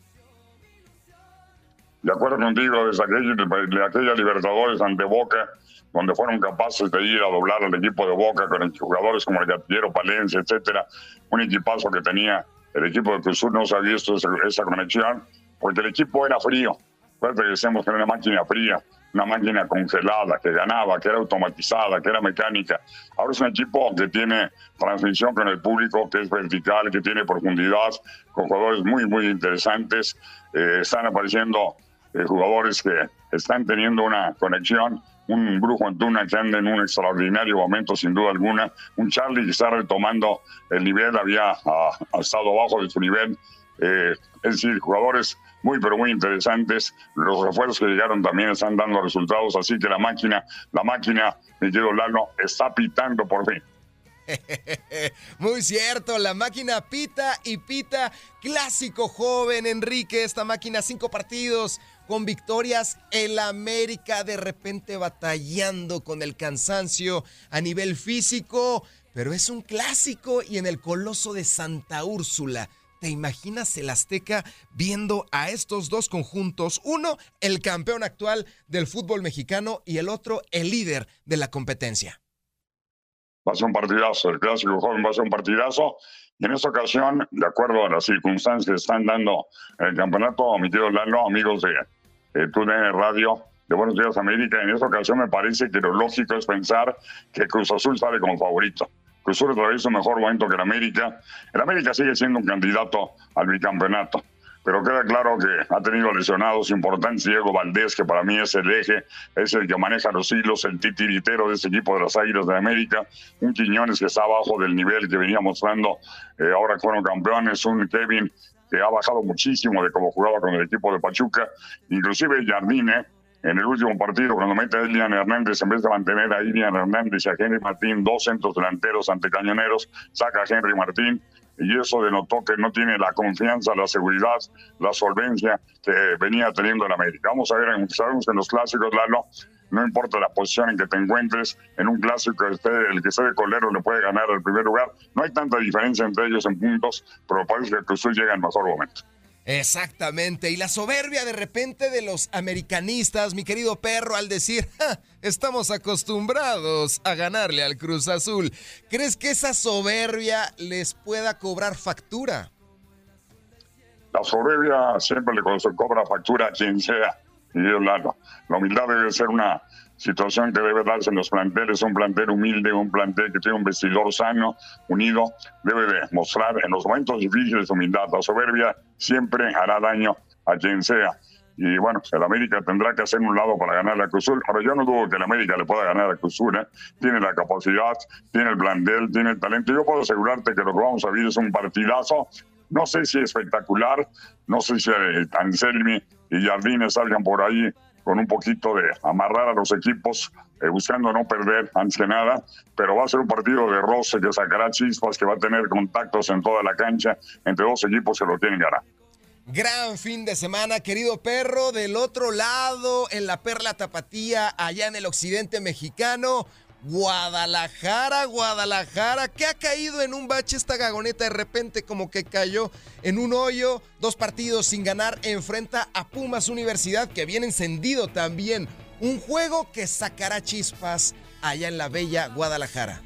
De acuerdo contigo, desde aquella, aquella Libertadores ante Boca, donde fueron capaces de ir a doblar al equipo de Boca con jugadores como el Gatillero Palencia, etcétera, un equipazo que tenía el equipo de Cruzul, no visto esa, esa conexión, porque el equipo era frío. Recuerda que decíamos que era una máquina fría una máquina congelada que ganaba, que era automatizada, que era mecánica. Ahora es un equipo que tiene transmisión con el público, que es vertical, que tiene profundidad, con jugadores muy, muy interesantes. Eh, están apareciendo eh, jugadores que están teniendo una conexión. Un Brujo Antuna que anda en un extraordinario momento, sin duda alguna. Un Charlie que está retomando el nivel, había ah, estado abajo de su nivel. Eh, es decir, jugadores muy, pero muy interesantes. Los refuerzos que llegaron también están dando resultados, así que la máquina, la máquina, mi querido Lalo, está pitando por fin. <laughs> Muy cierto, la máquina pita y pita. Clásico joven, Enrique. Esta máquina, cinco partidos con victorias. El América de repente batallando con el cansancio a nivel físico. Pero es un clásico y en el Coloso de Santa Úrsula ¿Te imaginas el Azteca viendo a estos dos conjuntos? Uno, el campeón actual del fútbol mexicano y el otro, el líder de la competencia. Va a ser un partidazo, el clásico joven va a ser un partidazo. Y en esta ocasión, de acuerdo a las circunstancias que están dando el campeonato, mi querido Lalo, amigos de, TUDN Radio, de Buenos Días América, en esta ocasión me parece que lo lógico es pensar que Cruz Azul sale como favorito. Cruz Azul un mejor momento que el América. El América sigue siendo un candidato al bicampeonato. pero queda claro que ha tenido lesionados importantes. Diego Valdés, que para mí es el eje, es el que maneja los hilos, el titiritero de ese equipo de las Águilas de América. Un Quiñones que está abajo del nivel que venía mostrando, eh, ahora fueron campeones. Un Kevin que ha bajado muchísimo de cómo jugaba con el equipo de Pachuca. Inclusive Jardine, en el último partido, cuando mete a Ilian Hernández, en vez de mantener a Ilian Hernández y a Henry Martín, dos centros delanteros ante cañoneros, saca a Henry Martín y eso denotó que no tiene la confianza, la seguridad, la solvencia que venía teniendo en América. Vamos a ver, sabemos que en los clásicos, Lalo, no importa la posición en que te encuentres, en un clásico el que esté de colero le puede ganar el primer lugar. No hay tanta diferencia entre ellos en puntos, pero parece que Cruz llega en mejor momento. Exactamente. Y la soberbia de repente de los americanistas, mi querido perro, al decir, estamos acostumbrados a ganarle al Cruz Azul. ¿Crees que esa soberbia les pueda cobrar factura? La soberbia siempre le cobra factura a quien sea. Y la, la humildad debe ser una situación que debe darse en los planteles, un plantel humilde, un plantel que tiene un vestidor sano, unido, debe de mostrar en los momentos difíciles humildad. La soberbia siempre hará daño a quien sea. Y bueno, el América tendrá que hacer un lado para ganar la Cruzul. Ahora, yo no dudo que el América le pueda ganar a Cruzul. ¿eh? Tiene la capacidad, tiene el plantel, tiene el talento. Yo puedo asegurarte que lo que vamos a ver es un partidazo. No sé si espectacular, no sé si eh, Anselmi y Jardines salgan por ahí con un poquito de amarrar a los equipos, eh, buscando no perder antes que nada, pero va a ser un partido de roce que sacará chispas, que va a tener contactos en toda la cancha entre dos equipos que lo tienen ganar. Gran fin de semana, querido perro. Del otro lado, en la Perla Tapatía, allá en el occidente mexicano, Guadalajara, Guadalajara, que ha caído en un bache esta gagoneta de repente como que cayó en un hoyo, dos partidos sin ganar, enfrenta a Pumas Universidad que viene encendido también, un juego que sacará chispas allá en la bella Guadalajara.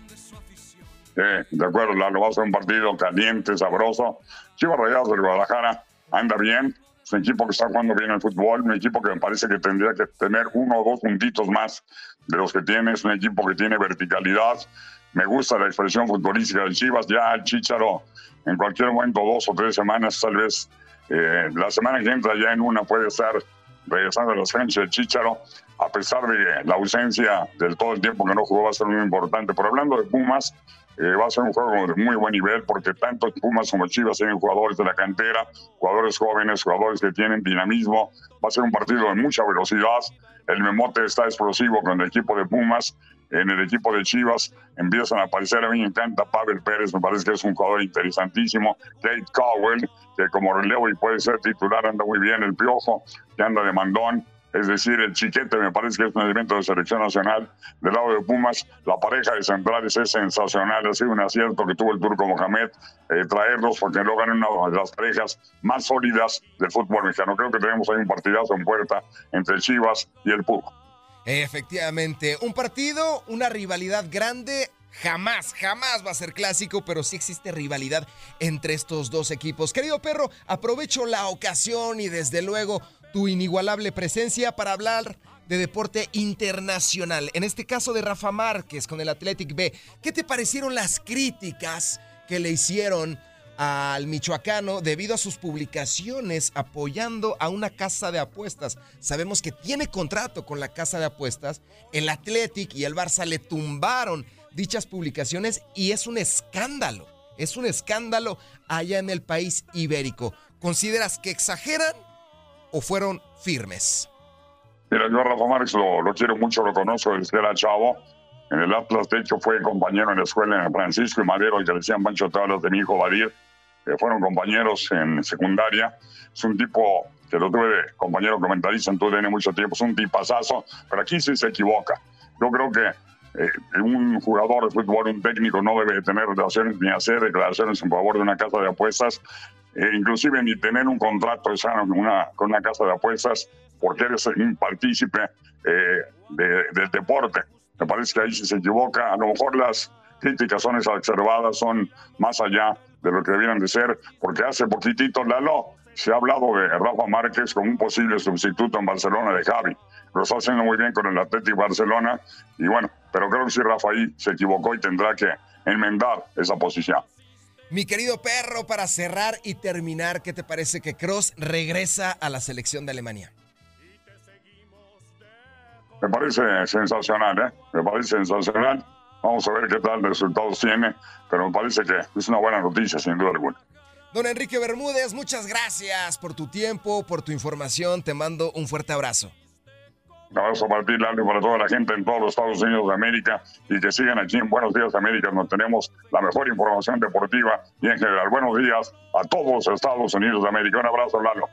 Sí, de acuerdo, Lalo, va a ser un partido caliente, sabroso. Chivas Rayados del Guadalajara anda bien, es un equipo que está jugando bien el fútbol, un equipo que me parece que tendría que tener uno o dos puntitos más de los que tiene. Es un equipo que tiene verticalidad. Me gusta la expresión futbolística de Chivas. Ya el Chicharo, en cualquier momento, dos o tres semanas, tal vez eh, la semana que entra ya en una puede estar regresando a las canchas del Chicharo, a pesar de la ausencia del todo el tiempo que no jugó, va a ser muy importante. Pero hablando de Pumas, eh, va a ser un juego de muy buen nivel porque tanto Pumas como Chivas tienen jugadores de la cantera, jugadores jóvenes, jugadores que tienen dinamismo. Va a ser un partido de mucha velocidad. El Memote está explosivo con el equipo de Pumas. En el equipo de Chivas empiezan a aparecer. A mí me encanta Pavel Pérez, me parece que es un jugador interesantísimo. Kate Cowell, que como relevo y puede ser titular, anda muy bien. El Piojo, que anda de mandón. Es decir, el chiquete me parece que es un elemento de selección nacional. Del lado de Pumas, la pareja de centrales es sensacional. Ha sido un acierto que tuvo el turco Mohamed eh, traerlos porque lo ganan una de las parejas más sólidas del fútbol mexicano. Creo que tenemos ahí un partidazo en puerta entre Chivas y el Pugo. Efectivamente, un partido, una rivalidad grande. Jamás, jamás va a ser clásico, pero sí existe rivalidad entre estos dos equipos. Querido perro, aprovecho la ocasión y desde luego tu inigualable presencia para hablar de deporte internacional. En este caso de Rafa Márquez con el Athletic B. ¿Qué te parecieron las críticas que le hicieron al michoacano debido a sus publicaciones apoyando a una casa de apuestas? Sabemos que tiene contrato con la casa de apuestas. El Athletic y el Barça le tumbaron dichas publicaciones y es un escándalo. Es un escándalo allá en el país ibérico. ¿Consideras que exageran o fueron firmes? Mira, yo a Rafa Márquez lo, quiero mucho, lo conozco desde era chavo. En el Atlas, de hecho, fue compañero en la escuela en Francisco y Madero, y que decían Pancho Tablas de mi hijo Badir. que fueron compañeros en secundaria. Es un tipo que lo tuve de compañero comentarista en tiene mucho tiempo. Es un tipazazo, pero aquí sí se equivoca. Yo creo que eh, un jugador de fútbol, un técnico, no debe tener relaciones ni hacer declaraciones en favor de una casa de apuestas eh, inclusive ni tener un contrato sano con una, con una casa de apuestas porque eres un partícipe eh, del deporte. Me parece que ahí si se equivoca, a lo mejor las críticas son exacerbadas, son más allá de lo que debieran de ser, porque hace poquitito, Lalo, se ha hablado de Rafa Márquez como un posible sustituto en Barcelona de Javi. Lo está haciendo muy bien con el Atlético Barcelona y bueno, pero creo que si Rafa ahí se equivocó y tendrá que enmendar esa posición. Mi querido perro, para cerrar y terminar, ¿qué te parece que Cross regresa a la selección de Alemania? Me parece sensacional, ¿eh? Me parece sensacional. Vamos a ver qué tal resultados tiene, pero me parece que es una buena noticia, sin duda alguna. Don Enrique Bermúdez, muchas gracias por tu tiempo, por tu información. Te mando un fuerte abrazo. Un abrazo para ti, Lalo, y para toda la gente en todos los Estados Unidos de América y que sigan aquí en Buenos Días América, donde tenemos la mejor información deportiva y en general. Buenos días a todos los Estados Unidos de América. Un abrazo, Lalo.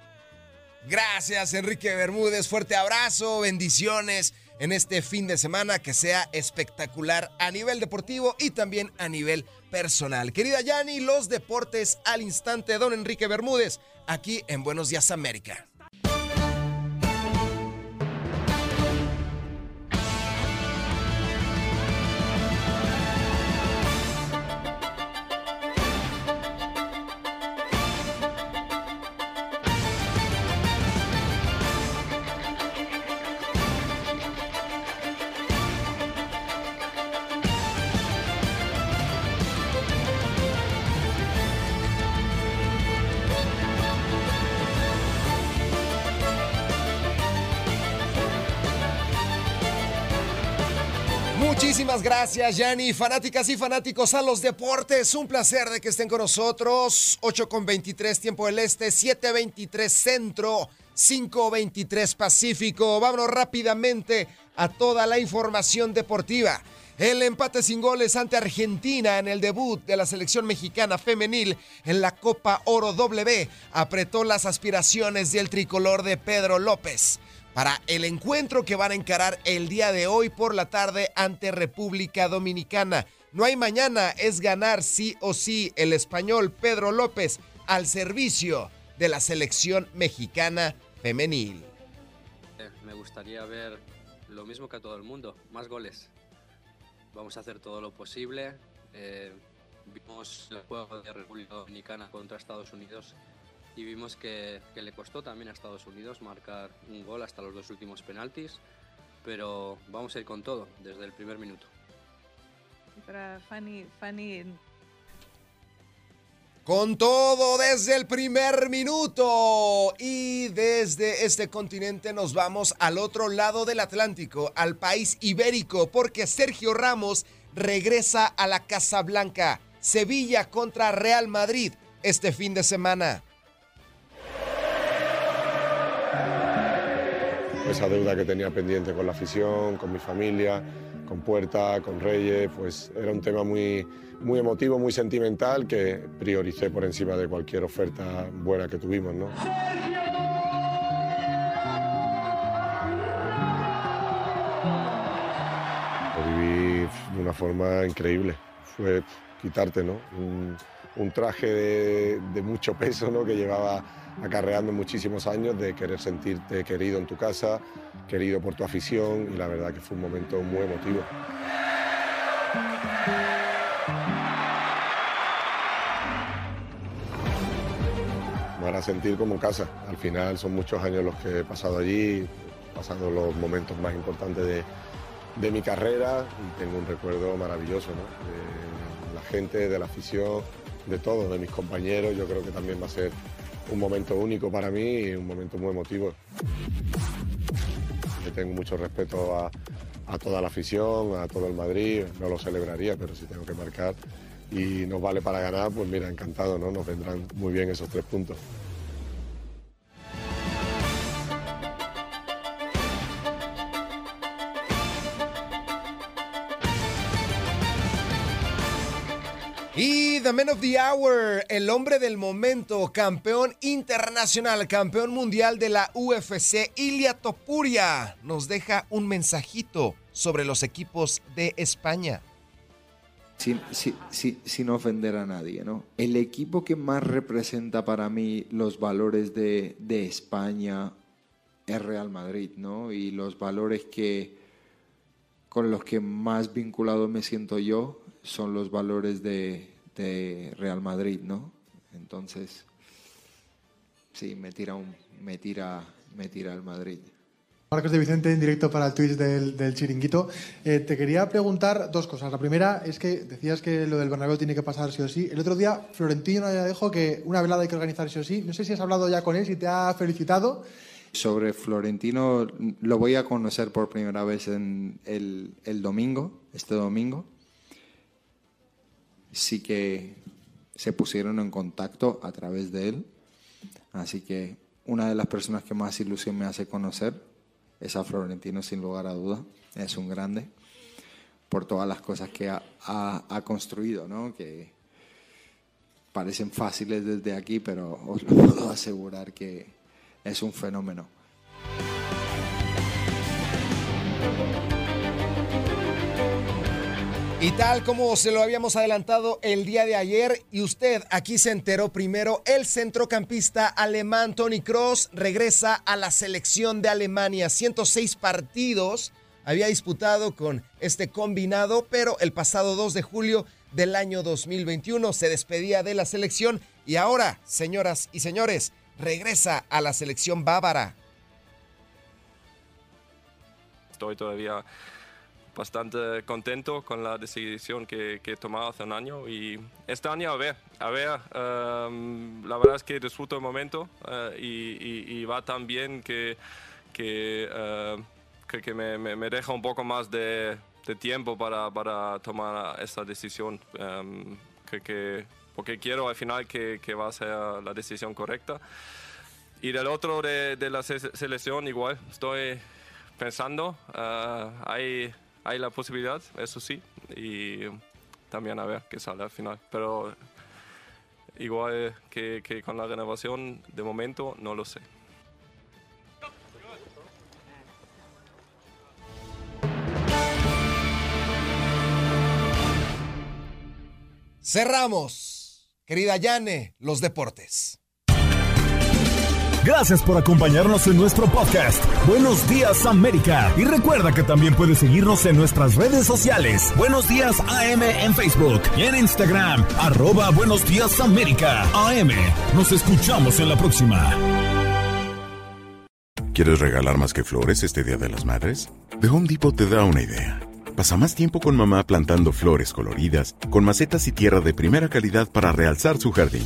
Gracias, Enrique Bermúdez. Fuerte abrazo, bendiciones en este fin de semana que sea espectacular a nivel deportivo y también a nivel personal. Querida Yani, los deportes al instante, don Enrique Bermúdez, aquí en Buenos Días América. Muchísimas gracias, Yanni. Fanáticas y fanáticos a los deportes. Un placer de que estén con nosotros. 8 con 23 tiempo del este, 7.23 centro, 5.23 pacífico. Vámonos rápidamente a toda la información deportiva. El empate sin goles ante Argentina en el debut de la selección mexicana femenil en la Copa Oro W apretó las aspiraciones del tricolor de Pedro López para el encuentro que van a encarar el día de hoy por la tarde ante República Dominicana. No hay mañana, es ganar sí o sí el español Pedro López al servicio de la selección mexicana femenil. Eh, me gustaría ver lo mismo que a todo el mundo, más goles. Vamos a hacer todo lo posible. Eh, vimos el juego de República Dominicana contra Estados Unidos y vimos que, que, le costó también a Estados Unidos marcar un gol hasta los dos últimos penaltis, pero vamos a ir con todo desde el primer minuto. Para Fanny, Fanny. Con todo desde el primer minuto y desde este continente nos vamos al otro lado del Atlántico, al país ibérico, porque Sergio Ramos regresa a la Casa Blanca. Sevilla contra Real Madrid este fin de semana. Esa deuda que tenía pendiente con la afición, con mi familia, con Puerta, con Reyes, pues era un tema muy, muy emotivo, muy sentimental que prioricé por encima de cualquier oferta buena que tuvimos. ¿no? Lo viví de una forma increíble. Fue quitarte ¿no? un, un traje de, mucho peso ¿no? que llevaba acarreando muchísimos años de querer sentirte querido en tu casa, querido por tu afición y la verdad que fue un momento muy emotivo. Me hará sentir como casa. Al final son muchos años los que he pasado allí, pasando los momentos más importantes de, de mi carrera y tengo un recuerdo maravilloso ¿no? de la gente, de la afición, de todos, de mis compañeros. Yo creo que también va a ser un momento único para mí y un momento muy emotivo. Yo tengo mucho respeto a, a, toda la afición, a todo el Madrid, no lo celebraría, pero si tengo que marcar y nos vale para ganar, pues mira, encantado, ¿no? Nos vendrán muy bien esos tres puntos. Y The Man of the Hour, el hombre del momento, campeón internacional, campeón mundial de la UFC, Ilia Topuria, nos deja un mensajito sobre los equipos de España. Sin, ofender a nadie, ¿no? El equipo que más representa para mí los valores de, de España es Real Madrid, ¿no? Y los valores que con los que más vinculado me siento yo son los valores de, de, Real Madrid, ¿no? Entonces, sí, me tira, un, me tira, me tira el Madrid. Marcos de Vicente, en directo para el Twitch del, del Chiringuito. Eh, te quería preguntar dos cosas. La primera es que decías que lo del Bernabéu tiene que pasar sí o sí. El otro día Florentino ya dijo que una velada hay que organizar sí o sí. No sé si has hablado ya con él, si te ha felicitado. Sobre Florentino lo voy a conocer por primera vez en el, el domingo, este domingo. Sí que se pusieron en contacto a través de él. Así que una de las personas que más ilusión me hace conocer es a Florentino sin lugar a duda. Es un grande por todas las cosas que ha construido, ¿no? que parecen fáciles desde aquí, pero os lo <laughs> puedo asegurar que es un fenómeno. Y tal como se lo habíamos adelantado el día de ayer, y usted aquí se enteró primero, el centrocampista alemán Tony Cross regresa a la selección de Alemania. 106 partidos había disputado con este combinado, pero el pasado 2 de julio del año 2021 se despedía de la selección y ahora, señoras y señores, regresa a la selección bávara. Estoy todavía bastante contento con la decisión que, que he tomado hace un año y este año a ver, a ver, em, la verdad es que disfruto el momento eh, y, y- y va tan bien que, que, eh, que, que me, me- me deja un poco más de, de tiempo para, para tomar esta decisión, que- porque quiero al final que, va a ser la decisión correcta. Y del otro de, de la se- selección igual, estoy pensando, ah, hay, hay la posibilidad, eso sí, y también a ver qué sale al final. Pero igual que, con la renovación, de momento no lo sé. Cerramos, querida Yane, los deportes. Gracias por acompañarnos en nuestro podcast. Buenos días América. Y recuerda que también puedes seguirnos en nuestras redes sociales. Buenos días AM en Facebook y en Instagram. Arroba Buenos días América. AM. Nos escuchamos en la próxima. ¿Quieres regalar más que flores este Día de las Madres? The Home Depot te da una idea. Pasa más tiempo con mamá plantando flores coloridas, con macetas y tierra de primera calidad para realzar su jardín.